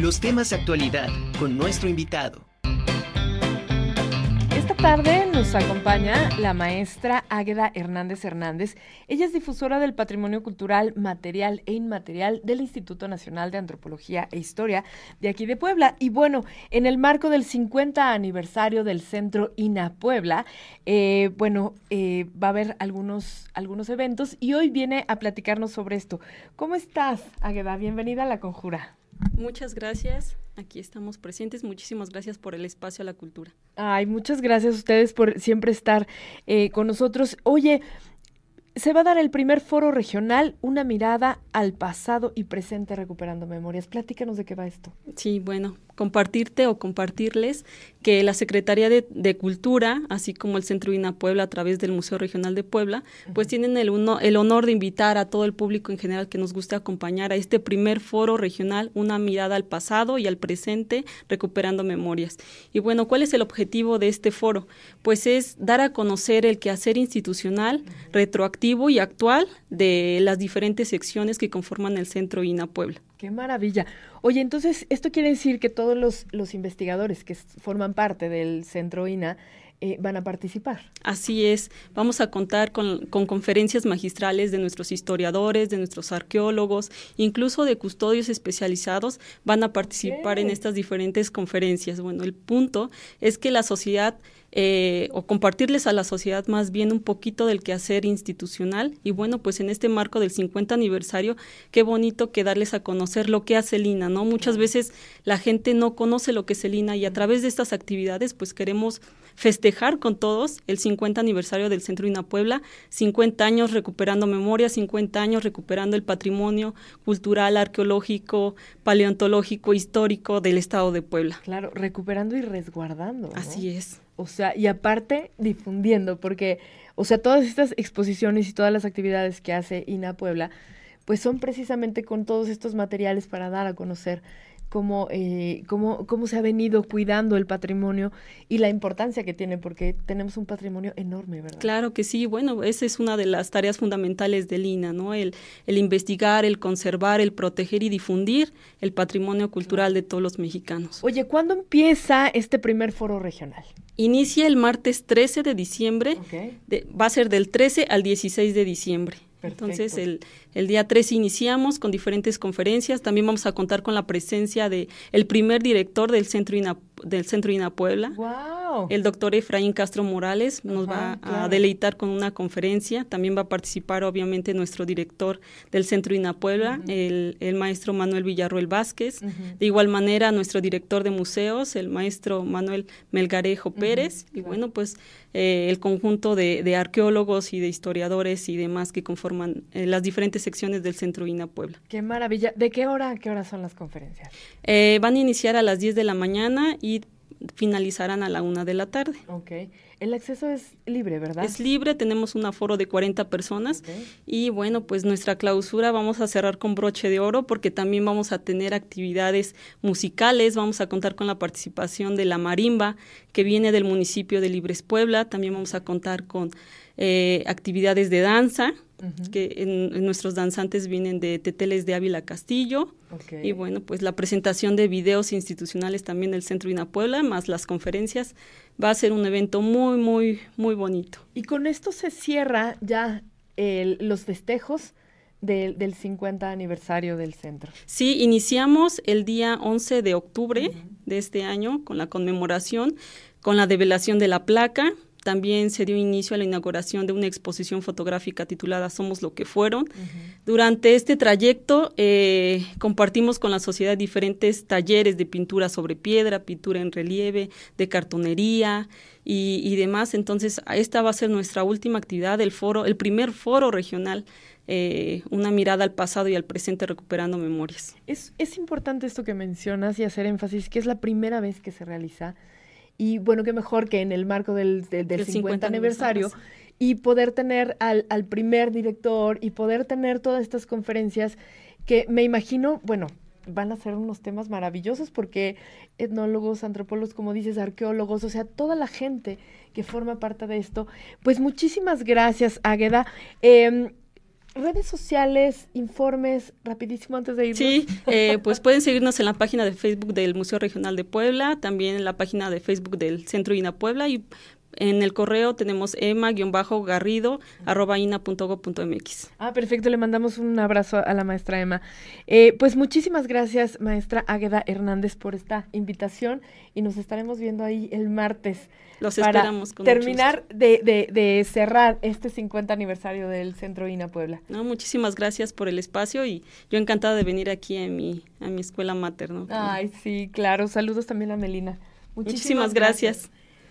Los temas de actualidad con nuestro invitado. Esta tarde nos acompaña la maestra Águeda Hernández Hernández. Ella es difusora del patrimonio cultural material e inmaterial del Instituto Nacional de Antropología e Historia de aquí de Puebla. Y bueno, en el marco del 50 aniversario del Centro INA Puebla, eh, bueno, eh, va a haber algunos, algunos eventos y hoy viene a platicarnos sobre esto. ¿Cómo estás, Águeda? Bienvenida a La Conjura. Muchas gracias. Aquí estamos presentes. Muchísimas gracias por el espacio a la cultura. Ay, muchas gracias a ustedes por siempre estar eh, con nosotros. Oye, se va a dar el primer foro regional, una mirada al pasado y presente recuperando memorias. Platícanos de qué va esto. Sí, bueno, compartirte o compartirles que la Secretaría de, Cultura, así como el Centro INA Puebla a través del Museo Regional de Puebla, pues tienen el, el honor de invitar a todo el público en general que nos guste acompañar a este primer foro regional, una mirada al pasado y al presente, recuperando memorias. Y bueno, ¿cuál es el objetivo de este foro? Pues es dar a conocer el quehacer institucional, retroactivo y actual de las diferentes secciones que conforman el Centro INA Puebla. Qué maravilla. Oye, entonces, esto quiere decir que todos los, los investigadores que forman parte del Centro INA eh, van a participar. Así es, vamos a contar con, conferencias magistrales de nuestros historiadores, de nuestros arqueólogos, incluso de custodios especializados van a participar en estas diferentes conferencias. Bueno, el punto es que la sociedad eh, o compartirles a la sociedad más bien un poquito del quehacer institucional. Y bueno, pues en este marco del 50 aniversario, qué bonito que darles a conocer lo que hace Lina, ¿no? Muchas veces la gente no conoce lo que es Lina y a través de estas actividades, pues queremos festejar con todos el 50 aniversario del Centro INA Puebla, 50 años recuperando memoria, 50 años recuperando el patrimonio cultural, arqueológico, paleontológico, histórico del Estado de Puebla. Claro, recuperando y resguardando. Así es. O sea, y aparte difundiendo, porque, o sea, todas estas exposiciones y todas las actividades que hace INA Puebla, pues son precisamente con todos estos materiales para dar a conocer cómo, eh, cómo, cómo se ha venido cuidando el patrimonio y la importancia que tiene, porque tenemos un patrimonio enorme, ¿verdad? Claro que sí, bueno, esa es una de las tareas fundamentales del INA, ¿no? El, el investigar, el conservar, el proteger y difundir el patrimonio cultural de todos los mexicanos. Oye, ¿cuándo empieza este primer foro regional? Inicia el martes 13 de diciembre, va a ser del 13 al 16 de diciembre. Entonces, el, el, día 3 iniciamos con diferentes conferencias. También vamos a contar con la presencia de el primer director del Centro INA, del Centro INA Puebla. El doctor Efraín Castro Morales nos va a deleitar con una conferencia. También va a participar, obviamente, nuestro director del Centro INA Puebla, el, el, maestro Manuel Villarroel Vázquez. De igual manera, nuestro director de museos, el maestro Manuel Melgarejo Pérez. Y bueno, pues eh, el conjunto de, de, arqueólogos y de historiadores y demás que conforman eh, las diferentes secciones del Centro INA Puebla. Qué maravilla. ¿De qué hora a qué hora son las conferencias? Eh, van a iniciar a las 10 de la mañana y finalizarán a la una de la tarde. Ok. El acceso es libre, ¿verdad? Es libre, tenemos un aforo de 40 personas y bueno, pues nuestra clausura vamos a cerrar con broche de oro porque también vamos a tener actividades musicales, vamos a contar con la participación de la marimba que viene del municipio de Libres Puebla, también vamos a contar con eh, actividades de danza, que en, nuestros danzantes vienen de Teteles de Ávila Castillo. Y bueno, pues la presentación de videos institucionales también del Centro INA Puebla, más las conferencias, va a ser un evento muy, muy, muy bonito. Y con esto se cierra ya los festejos del, del 50 aniversario del centro. Sí, iniciamos el día 11 de octubre de este año con la conmemoración, con la develación de la placa, también se dio inicio a la inauguración de una exposición fotográfica titulada Somos lo que fueron. Durante este trayecto eh, compartimos con la sociedad diferentes talleres de pintura sobre piedra, pintura en relieve, de cartonería y, demás. Entonces, esta va a ser nuestra última actividad, el foro, el primer foro regional eh, una mirada al pasado y al presente recuperando memorias. Es, es importante esto que mencionas y hacer énfasis, que es la primera vez que se realiza y bueno, qué mejor que en el marco del, del, 50, aniversario y poder tener al, al primer director y poder tener todas estas conferencias que me imagino, bueno, van a ser unos temas maravillosos porque etnólogos, antropólogos, como dices, arqueólogos, o sea, toda la gente que forma parte de esto. Pues muchísimas gracias, Águeda. Eh, redes sociales, informes, rapidísimo antes de irnos. Sí, eh, pues pueden seguirnos en la página de Facebook del Museo Regional de Puebla, también en la página de Facebook del Centro INA Puebla y en el correo tenemos ema-garrido Ah, perfecto, le mandamos un abrazo a la maestra Emma. Eh, pues muchísimas gracias, maestra Águeda Hernández, por esta invitación y nos estaremos viendo ahí el martes. Los esperamos con terminar de, de, de, cerrar este 50 aniversario del Centro INA Puebla. No, muchísimas gracias por el espacio y yo encantada de venir aquí a mi, a mi escuela materna. Ay, sí, claro. Saludos también a Melina. Muchísimas, gracias.